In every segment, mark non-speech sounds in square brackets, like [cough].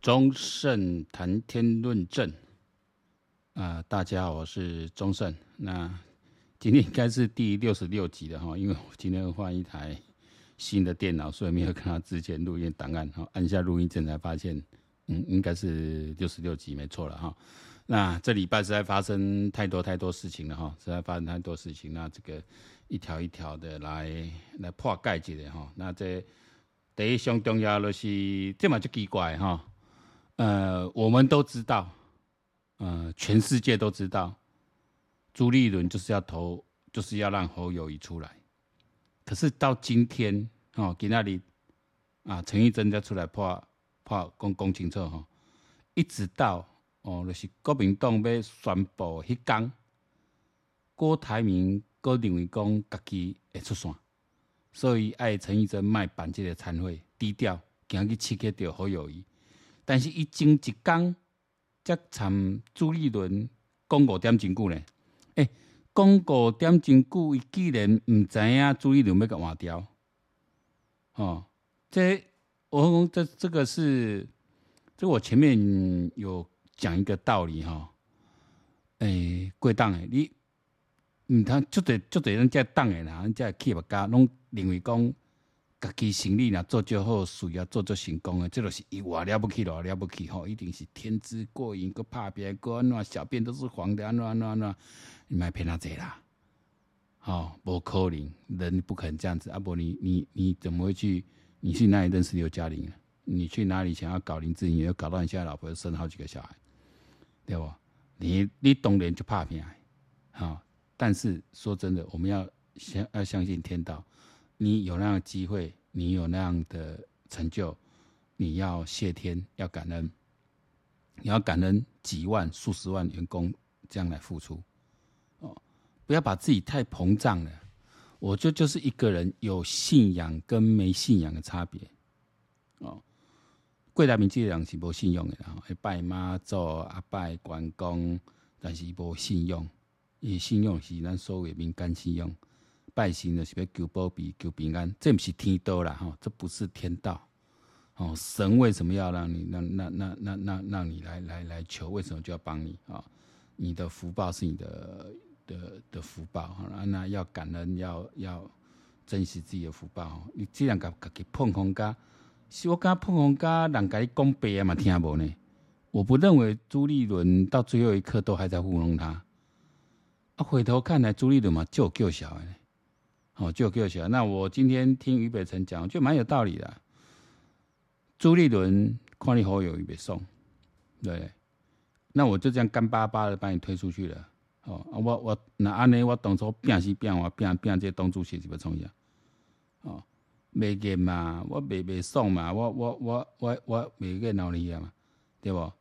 忠胜谈天论证啊、大家好，我是忠胜。那今天应该是第六十六集了哈，因为我今天换一台新的电脑，所以没有看到之前录音档案。哈，按下录音键才发现，嗯，应该是六十六集，没错了哈。那这礼拜实在发生太多太多事情了哈，实在发生太多事情，那这个一条一条的来来破解一下哈。那这第一上重要的是，这么就奇怪哈。呃，我们都知道，呃，全世界都知道，朱立伦就是要投，就是要让侯友谊出来。可是到今天，哦，给那里啊，陈玉珍再出来破破公公清楚哈，一直到哦，就是国民党要宣布迄天，郭台铭阁认为讲家己会出线，所以爱陈玉珍卖办这个餐会低调，今日刺激到侯友谊。但是，伊前一工才参朱立伦讲五点真久呢？诶、欸，讲五点真久，伊既然毋知影朱立伦要甲换掉，哦，这我讲这这个是，这我前面有讲一个道理哈。诶、欸，贵党诶，你毋通就得就得人家党诶啦，人家企业家拢认为讲。家己生意若做就好，事业做做成功诶，这就是伊偌了不起，咯了不起吼，一定是天资过人，搁拍拼，搁安怎小便都是黄的，安怎安怎安怎，你莫骗他这啦，吼，无可能，人不可能这样子。阿、啊、伯，你你你怎么会去？你去哪里认识刘嘉玲？你去哪里想要搞林志颖？又搞到你现在老婆生好几个小孩，对不？你你当然就拍拼，好，但是说真的，我们要相要相信天道。你有那样的机会，你有那样的成就，你要谢天，要感恩，你要感恩几万、数十万员工这样来付出，哦，不要把自己太膨胀了。我就就是一个人有信仰跟没信仰的差别，哦，贵台铭这人是无信用的，然后拜妈祖啊拜关公，但是无信用，伊信用是咱所谓民间信用。拜神的是要求保庇、求平安，这不是天道啦，哈，这不是天道，哦，神为什么要让你、让、那、那、那、那、让你来、来、来求？为什么就要帮你啊？你的福报是你的的的福报，哈，那要感恩，要要珍惜自己的福报。你既然甲家己碰红家，是我甲碰红家，人家讲白啊嘛，听无呢？我不认为朱立伦到最后一刻都还在糊弄他。啊，回头看来，朱立伦嘛就够小孩。哦，就给我写。那我今天听俞北辰讲，就蛮有道理的。朱立伦看你侯友宜被送，对，那我就这样干巴巴的把你推出去了。哦，我我那安尼，我当初变是变，我变变这党主席是不重要。哦，没给嘛，我没没送嘛，我我我我我没给闹你嘛，对不？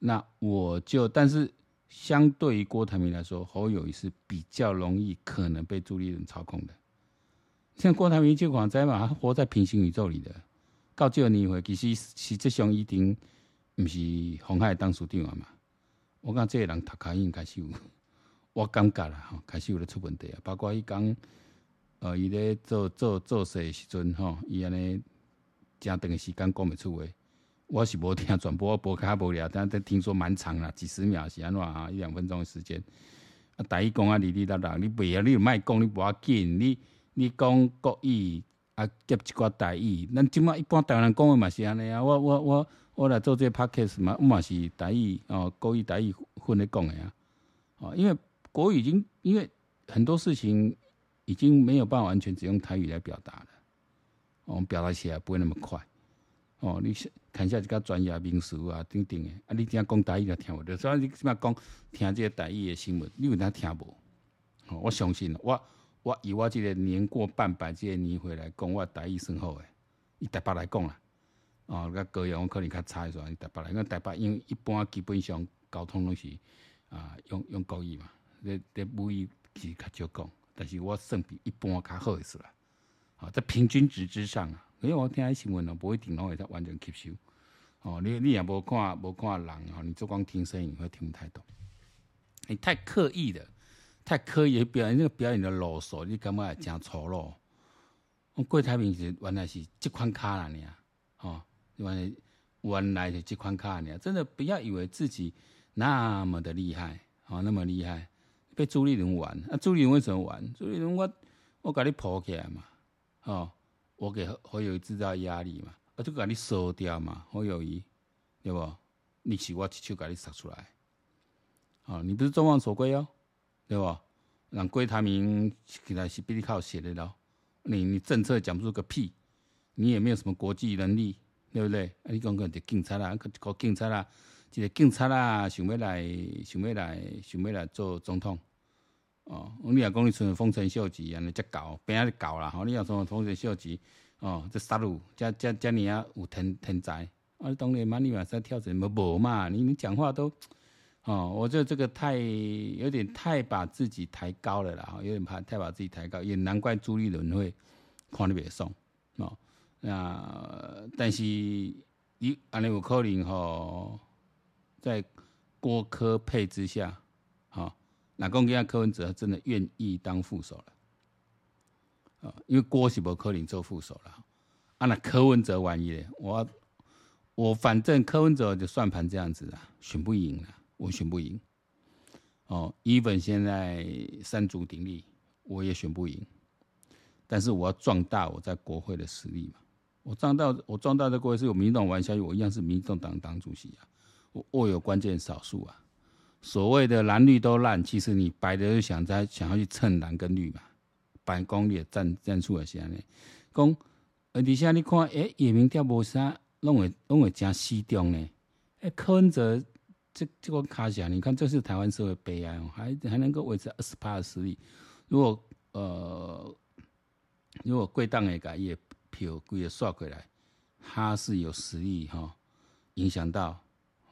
那我就，但是。相对于郭台铭来说，侯友谊是比较容易可能被朱立伦操控的。像郭台铭就广在嘛，他活在平行宇宙里的。到这个年会，其实实质上一定不是鸿海当属定了嘛。我讲这个人读卡应开始有，[laughs] 我感觉啦，哈，开始有咧出问题啊。包括伊讲，呃，伊咧做做做事的时阵，吼，伊安尼正长的时间讲不出话。我是无听转播，播卡无聊，但但听说蛮长啦，几十秒是安怎啊？一两分钟的时间。啊，台语讲啊，哩哩啦啦，你袂啊，你莫讲，你无要紧，你你讲国语啊，夹一寡台语。咱即马一般台湾人讲的嘛是安尼啊。我我我我来做这个 podcast 嘛，我嘛是台语哦，国语台语混咧讲的啊。哦，因为国语已经因为很多事情已经没有办法完全只用台语来表达了，我们表达起来不会那么快。哦，你看一下这个专业名词啊，等等的啊，你听讲台语也听不到，所以你起码讲听这个台语的新闻，你有哪听无？哦，我相信我我以我这个年过半百这个年岁来讲，我台语算好诶。以台北来讲啦，哦，个高雄可能较差一点，以台北来，因为台北因为一般基本上交通拢是啊用用国语嘛，这这母语是较少讲，但是我算比一般较好意思啦。啊，在平均值之上啊。因为我听新闻哦，不会听拢会完全吸收。哦，你你也无看无看人哦，你就光听声音会听不太懂。你太刻意的，太刻意的表演，那个表演的啰嗦，你感觉也真粗鲁。我郭台铭是原来是这款卡啦，你啊，哦，原来原来的这款卡呢，真的不要以为自己那么的厉害，哦，那么厉害，被朱立伦玩。啊、朱立伦为什么玩？朱立伦我我给你抱起来嘛，哦，我给侯友宜制造压力嘛，啊就给你收掉嘛，侯友宜，对不？你是我一手给你杀出来，哦，你不是众望所归哦，对不？让郭台铭给他是比你靠写的咯，你你政策讲不出个屁，你也没有什么国际能力，对不对？啊、你讲个就警察啦，个警察啦，一个警察啦，想要来想要来想要来做总统，哦，你若讲你像丰臣秀吉安尼才搞，变啊搞啦，吼，你若说丰臣秀吉，哦，这杀戮，这这这你啊有天天才。啊，当然嘛，你马上跳怎么无嘛？你你讲话都，哦，我觉得这个太有点太把自己抬高了啦，有点怕太把自己抬高，也难怪朱立伦会看你别送哦。那但是你安尼有可能吼，在郭柯配之下，哈，那公家柯文哲真的愿意当副手了，啊，因为郭是无柯林做副手了，啊，那柯文哲玩一咧，我。我反正柯文哲就算盘这样子啊，选不赢了，我选不赢。哦，even 现在三足鼎立，我也选不赢。但是我要壮大我在国会的实力嘛。我壮大，我壮大的国会是有民进党玩下去，我一样是民进党党主席啊。我握有关键少数啊。所谓的蓝绿都烂，其实你白的就想在想要去蹭蓝跟绿嘛。白公你也站站出来先呢。讲，而底下你看，哎，野明调无啥。拢会拢会真西重呢？哎，柯文哲这这个卡下，你看这是台湾社会悲哀哦，还还能够维持二十趴的实力。如果呃，如果贵党的改业票规个刷回来，他是有实力哈、影响到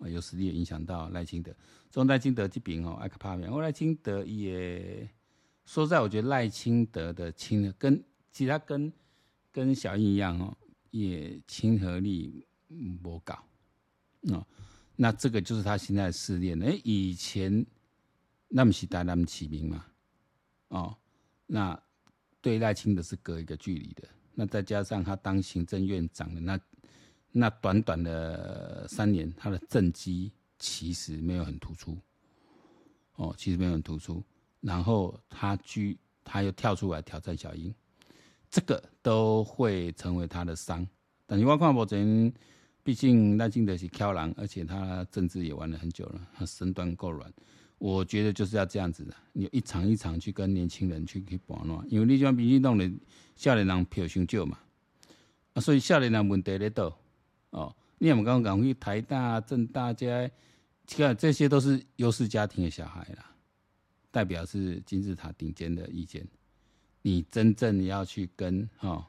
有实力影响到赖清德。中赖清德这边哦，爱克帕面，我赖清德也说在，我觉得赖清德的亲跟其他跟跟小英一样哦。也亲和力不高，哦，那这个就是他现在的试炼。哎，以前那么是大那么起名嘛，哦，那对赖清德是隔一个距离的。那再加上他当行政院长的那那短短的三年，他的政绩其实没有很突出，哦，其实没有很突出。然后他居他又跳出来挑战小英。这个都会成为他的伤，但是我看目前，毕竟赖清德是挑人，而且他政治也玩了很久了，他身段够软。我觉得就是要这样子的，你一场一场去跟年轻人去去玩弄，因为你像民进党的少年人票太少嘛，啊，所以少年人问题在倒哦。你有没有刚刚讲去台大、政大这些，这些都是优势家庭的小孩啦，代表是金字塔顶尖的意见。你真正要去跟哈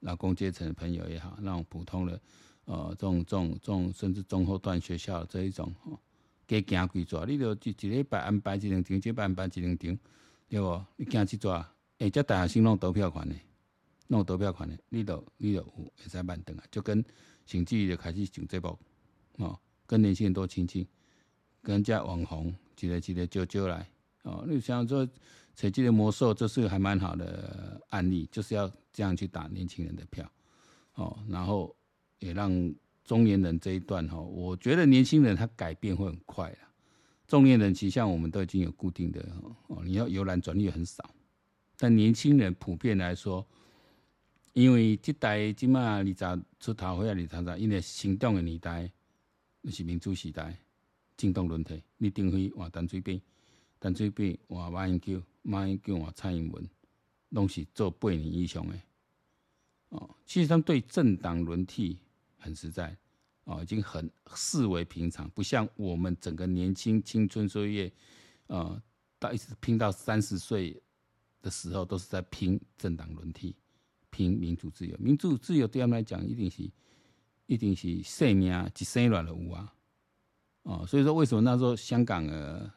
劳工阶层的朋友也好，那种普通的呃这种这种这种甚至中后段学校这一种哦，给行几座，你就一一礼拜安排一两场，一礼拜安排一两场，对不？你行几座？哎，这大学生弄投票权的，弄投票款的，你都你都有会使慢等啊，就跟新纪就开始上节目哦，跟年轻人多亲近，跟人家网红一个一个揪揪来哦，你想说。谁记得魔兽，这是还蛮好的案例，就是要这样去打年轻人的票，哦，然后也让中年人这一段哈，我觉得年轻人他改变会很快啊。中年人其实像我们都已经有固定的哦，你要由蓝转绿很少，但年轻人普遍来说，因为这代起码二十出头或者二十，因为行动的年代是民主时代，进动轮替，你定会换单水扁，单水扁换马英九。马英九啊，蔡英文，拢是做八年以上的哦。其实他们对政党轮替很实在哦，已经很视为平常，不像我们整个年轻青春岁月，呃，到一直拼到三十岁的时候，都是在拼政党轮替，拼民主自由。民主自由对他们来讲，一定是一定是生命一生乱的有啊。哦，所以说为什么那时候香港的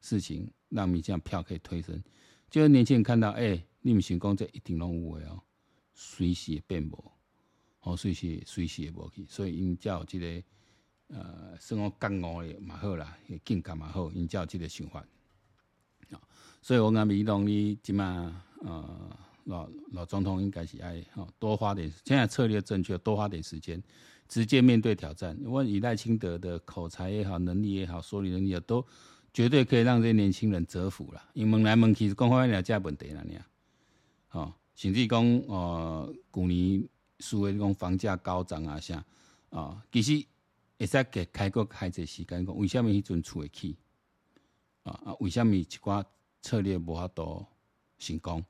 事情让民进票可以推升？就是年轻人看到，哎、欸，你们成功这一定拢有诶哦，随时会变无，哦，随时随时会无去，所以因叫这个呃，生活感悟的嘛好啦，也更加嘛好，因才有这个想法。啊，所以我讲民党你即马呃，老老总统应该是爱吼多花点，现在策略正确，多花点时间，直接面对挑战。因为以赖清德的口才也好，能力也好，说理能力也都绝对可以让这些年轻人折服了。因问来问去，讲话两家问题了，你啊，甚至讲呃，去年说的讲房价高涨啊，啥啊，其实会使给开个开这时间讲，为什么迄阵出得去？啊啊，为什么一寡策略无法度成功？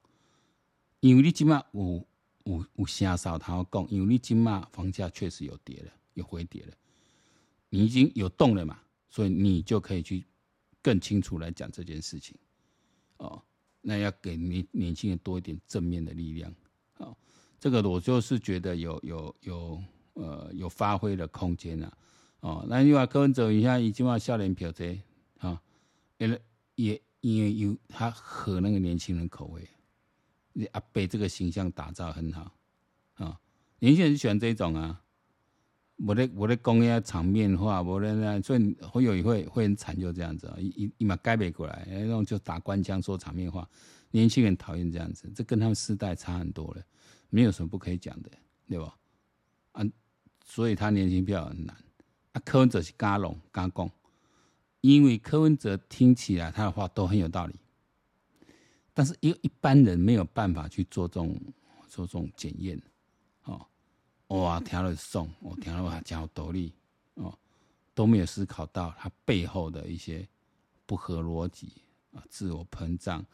因为你即马有有有声哨通讲，因为你即马房价确实有跌了，有回跌了，你已经有动了嘛，所以你就可以去更清楚来讲这件事情。哦，那要给年年轻人多一点正面的力量。哦，这个我就是觉得有有有呃有发挥的空间了。哦，那另外柯文哲一下已经把笑脸表这啊，也也因为有他合那个年轻人口味。你阿伯这个形象打造很好啊、年轻人喜欢这种啊。我的我的工业场面化，我的那所以会有一会会很惨，就这样子啊，一一马改不过来，那种就打官腔说场面话，年轻人讨厌这样子，这跟他们世代差很多了，没有什么不可以讲的，对吧？啊，所以他年轻票很难。啊，柯文哲是加拢加讲，因为柯文哲听起来他的话都很有道理。但是，一一般人没有办法去做这种做这种检验，哦，哇，听了送，我听了话讲道理，哦，都没有思考到他背后的一些不合逻辑啊，自我膨胀、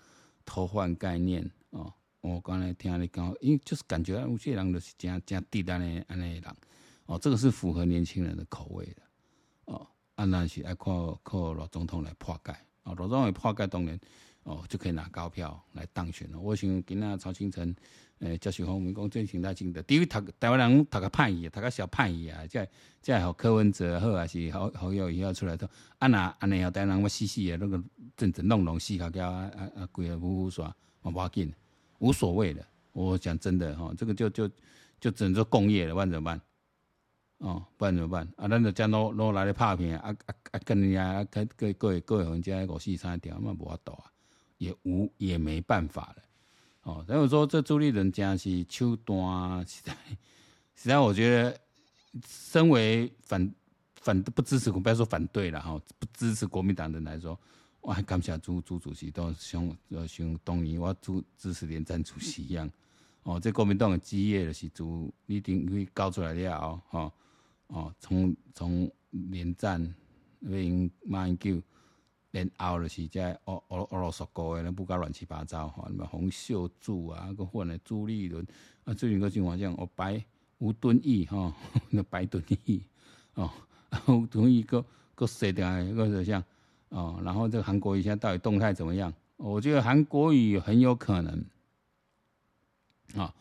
偷换概念，哦，我刚才听你讲，因为就是感觉有些人就是这样这样低端的安内人，哦，这个是符合年轻人的口味的，哦，啊，那是爱靠靠老总统来破解，啊，老总统破解当然。哦，就可以拿高票来当选了。我想今仔曹清晨，诶，教授方面讲最近大清的，第一，读台湾人读个叛逆，读个小叛逆啊，再再好柯文哲好还是好好友也要出来都，啊那啊那要台湾人要死死的那个阵阵弄弄死，搞搞啊啊啊，鬼啊呼呼耍，我不要紧，无所谓的。我讲真的哈，这个就就就只能做工业了，不然怎么办？哦，不然怎么办？啊，咱就将攞攞来的拍片啊啊啊，跟人家啊各各各各位人家五四三条，嘛无法度啊。也无也没办法了，哦，所以说这朱立伦真是手段，实在实在，我觉得身为反反不支持，不要说反对了哈，不支持国民党的人来说，我还感谢朱朱主席都像呃像当年我支支持连战主席一样，哦，这国民党的基业的是朱一定会搞出来了哦，哦，从从连战为赢马英九。连后就是在俄俄俄罗斯国的，那不搞乱七八糟哈，什么洪秀柱啊，个换的朱立伦啊，最近个情况讲，我白吴敦义哈，那白敦义哦，吴敦义个个谁的个个像哦，然后这个韩国瑜现在到底动态怎么样？我觉得韩国瑜很有可能啊、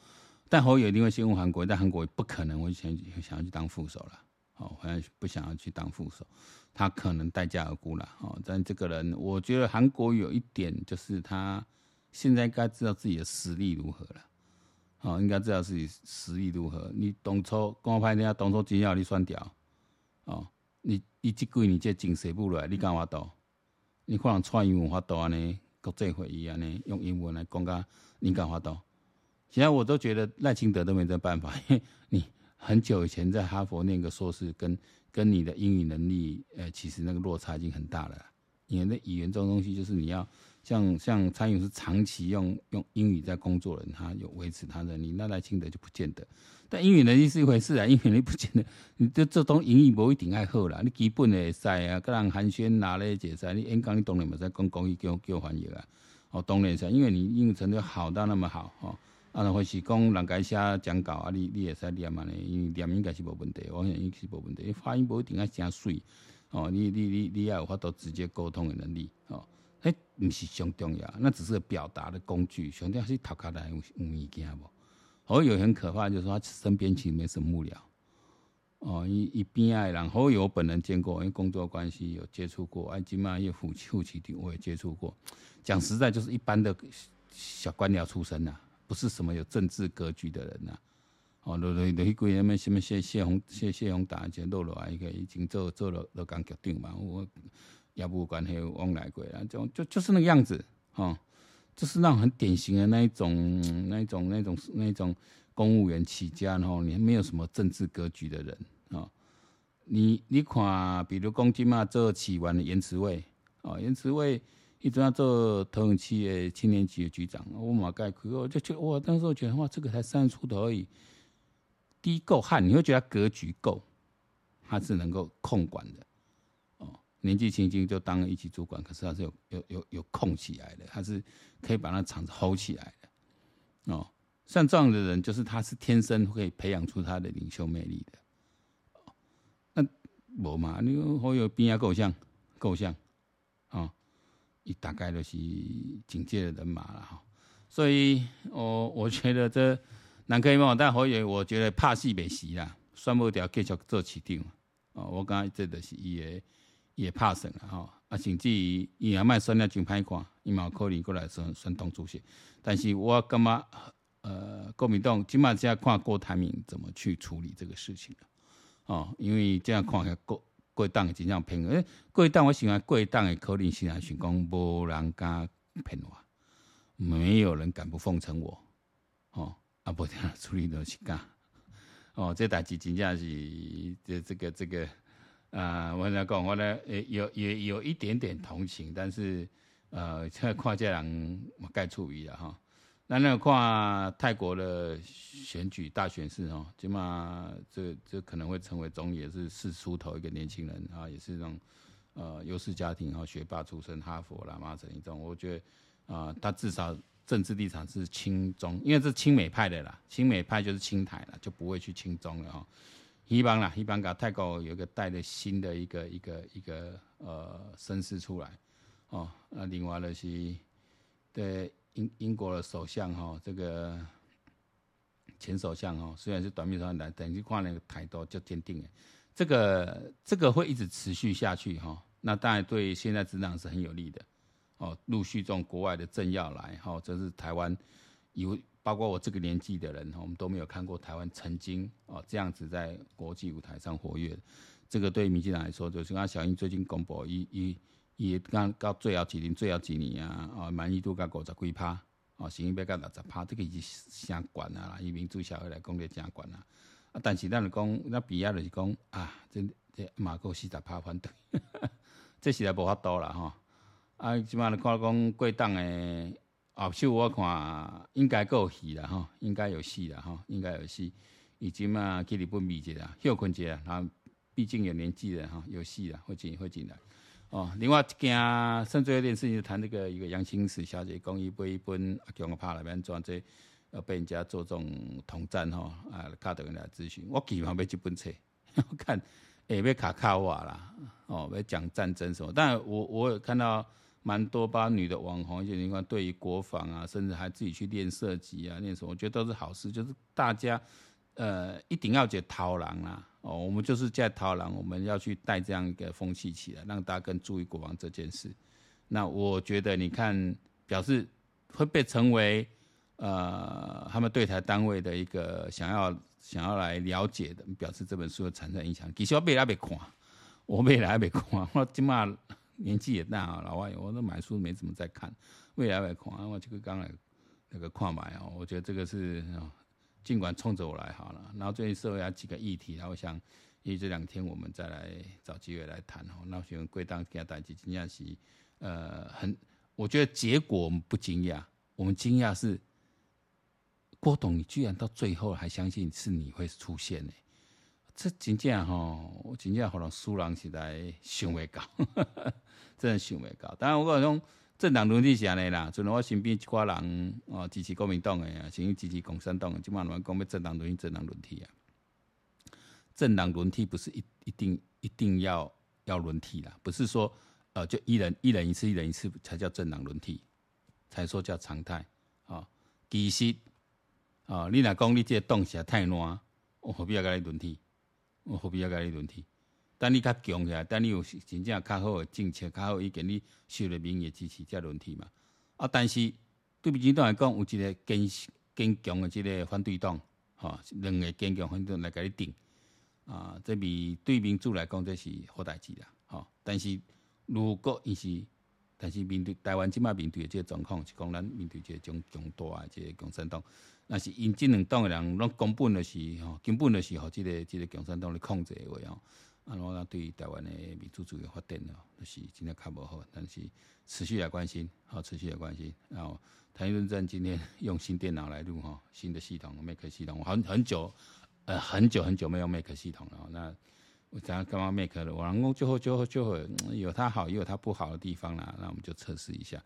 但侯友一定会先问韩国瑜，但韩国瑜不可能会想想要去当副手了，哦，好像不想要去当副手。他可能待价而沽了哦，但这个人，我觉得韩国有一点就是他现在该知道自己的实力如何了，哦，应该知道自己实力如何。你董超跟我拍人家当初只要你算掉，哦，你你这几年这经济不来，你干嘛都？你可能穿英文发到安尼，国际会议安尼用英文来讲个，你干嘛都？现在我都觉得赖清德都没这办法，因为你很久以前在哈佛念个硕士跟。跟你的英语能力，呃，其实那个落差已经很大了。因为那语言这种东西，就是你要像像参与是长期用用英语在工作的人，他有维持他的，你那来清德就不见得。但英语能力是一回事啊，英语能力不见得，你这这东英语不一定爱好啦。你基本的赛啊，跟人寒暄哪咧解释，你演讲你当然嘛在讲国语叫叫翻译啊。哦，当然是，因为你英语程度好到那么好，哦。啊，或是讲人家写讲稿啊，你你会使念嘛呢？因为念应该是无问题，我想应该是无问题。发音不一定要真水哦，你你你你要有法度直接沟通的能力哦。哎，不是上重要，那只是表达的工具。上重要是头壳内有有物件无？好友很可怕，就是说他身边其实没什么幕僚哦。一一边爱人，好友本人见过，因为工作关系有接触过。哎，金马也夫妻夫妻的我也接触过。讲实在，就是一般的小官僚出身呐、啊。不是什么有政治格局的人呐、啊，哦，落落落去归他们什么谢谢鸿谢谢鸿达，就落落来一个已经做做了都刚决定嘛，我也无关系往来过啦，就就就是那个样子，哦，就是那种很典型的那一种、那一种、那种、那种公务员起家，然后你没有什么政治格局的人啊。你你看，比如公鸡嘛做起完的颜慈卫啊，颜慈卫一直要做投影区的青年局的局长，我马盖去，我就觉得哇，当时我觉得哇，这个才三十出头而已，第一够汉，你会觉得他格局够，他是能够控管的哦。年纪轻轻就当了一级主管，可是他是有有有有控起来的，他是可以把那场子 hold 起来的。哦，像这样的人，就是他是天生可以培养出他的领袖魅力的。哦那无嘛，你好有边啊够像够像，一大概都是警戒的人马了哈。所以，我我觉得这难可以嘛，但好有我觉得怕死没死啦，算不掉继续做市长。哦，我刚才这的是伊个。也怕省了哈，啊，甚至于伊也卖选了真歹看，伊嘛可能过来选选党主席。但是我感觉，呃，国民党起码要看郭台铭怎么去处理这个事情哦，因为这样看下国国党真正偏，诶，国党我喜欢国党的可能性啊是讲无人敢骗我，没有人敢不奉承我，哦，啊，不这样处理都是干，哦，这代志真正是这这个这个。啊、呃，我来讲，我呢也有也有一点点同情，但是呃，现 [laughs] 在看这人我该处理了哈。那那看泰国的选举大选是哦，起码这这可能会成为总理，也是四出头一个年轻人啊，也是那种呃优势家庭哈，学霸出身，哈佛啦、麻省一种，我觉得啊、他至少政治立场是亲中，因为是亲美派的啦，亲美派就是亲台了，就不会去亲中了哈。希望啦，希望搞泰国有一个带的新的一个一个一个呃声势出来哦。那另外的是对英英国的首相哈，这个前首相哈，虽然是短命首相来，等于看那个态度就坚定了。这个这个会一直持续下去哈。那当然对现在执政是很有利的哦。陆续这种国外的政要来哈，这是台湾有。包括我这个年纪的人，我们都没有看过台湾曾经哦这样子在国际舞台上活跃。这个对民进党来说，就是像小英最近公布，伊伊伊刚到最后一年，最后一年啊，哦满意度甲五十几趴，哦，甚至要甲六十趴，这个已经相关啊，以民主社会来讲，就相悬啊。啊，但是咱来讲，咱比亚就是讲啊，这这马够四十趴反对，[laughs] 这实在无法度啦吼。啊，起码来看讲贵党诶。后手我看应该够戏啦吼，应该有戏啦吼，应该有戏。已经嘛去日本秘籍了，休困一下，然后毕竟有年纪了哈，有戏了，会进会进来。哦，另外一件甚至有点事情，谈那个一个杨清史小姐，讲伊背一本阿强个拍来边做这，呃被人家做这种统战吼，啊，卡德人来咨询，我基本上买这本册，[laughs] 我看诶要卡卡瓦啦，哦，要讲战争什么，但我我有看到。蛮多吧，女的网红，一些情况对于国防啊，甚至还自己去练射击啊，练什么，我觉得都是好事。就是大家，呃，一定要解逃狼啊，哦，我们就是在逃狼，我们要去带这样一个风气起来，让大家更注意国王这件事。那我觉得，你看，表示会被成为呃他们对台单位的一个想要想要来了解的，表示这本书的产生影响。其实我未来没看，我未来没看，我起码。年纪也大啊，老外，我都买书没怎么在看，未来来看，我这个刚来那个矿买哦，我觉得这个是尽管冲着我来好了。然后最近社会有几个议题，然后我想，因为这两天我们再来找机会来谈哦。那我想贵党给他带去惊讶是，呃，很，我觉得结果我们不惊讶，我们惊讶是郭董，你居然到最后还相信是你会出现呢？这真正吼，我真正可能输人是在想未到，[laughs] 真的想未到。当然，我讲政党轮替是安尼啦，就我身边一挂人哦，支持国民党诶啊，甚至支持共产党的，基本上讲要政党轮替，政党轮替啊。政党轮替不是一一定一定要要轮替啦，不是说呃就一人一人一次，一人一次才叫政党轮替，才说叫常态啊。其实啊，你若讲你这个党是太烂，我何必要跟你轮替？我何必要跟你轮替？等你较强起来，等你有真正较好诶政策，较好意见，你受了民意支持才轮替嘛。啊，但是对民进党来讲，有一个坚坚强诶，即个反对党，吼，两个坚强反对党来给你顶。啊，这比对民主来讲，这是好代志啦。吼，但是如果伊是但是面对台湾即马面对诶即个状况，是讲咱面对即个强强大诶即个共产党，那是因这两党诶人拢根本的是吼，根本的是吼，这个即个共产党咧控制诶话吼哦，啊，我对台湾的民主主义发展哦，就是真的较无好，但是持续来关心，好，持续来关心。然后谈天论政今天用新电脑来录哈，新的系统 Mac 系统，我很很久，呃，很久很久没有 Mac 系统了，那。我讲干嘛 Mac 的？我然后最后就就会有它好，也有它不好的地方啦。那我们就测试一下。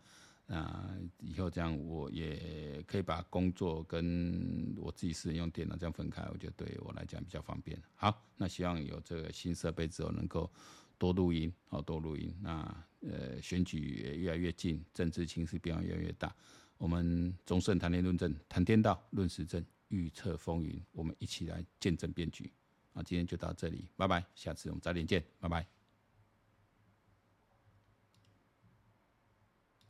那以后这样我也可以把工作跟我自己私人用电脑这样分开，我觉得对我来讲比较方便。好，那希望有这个新设备之后能够多录音，好多录音。那呃选举也越来越近，政治情势变化越来越大。我们忠胜谈天论政，谈天道论时政，预测风云，我们一起来见证变局。那今天就到这里，拜拜，下次我们早点见，拜拜。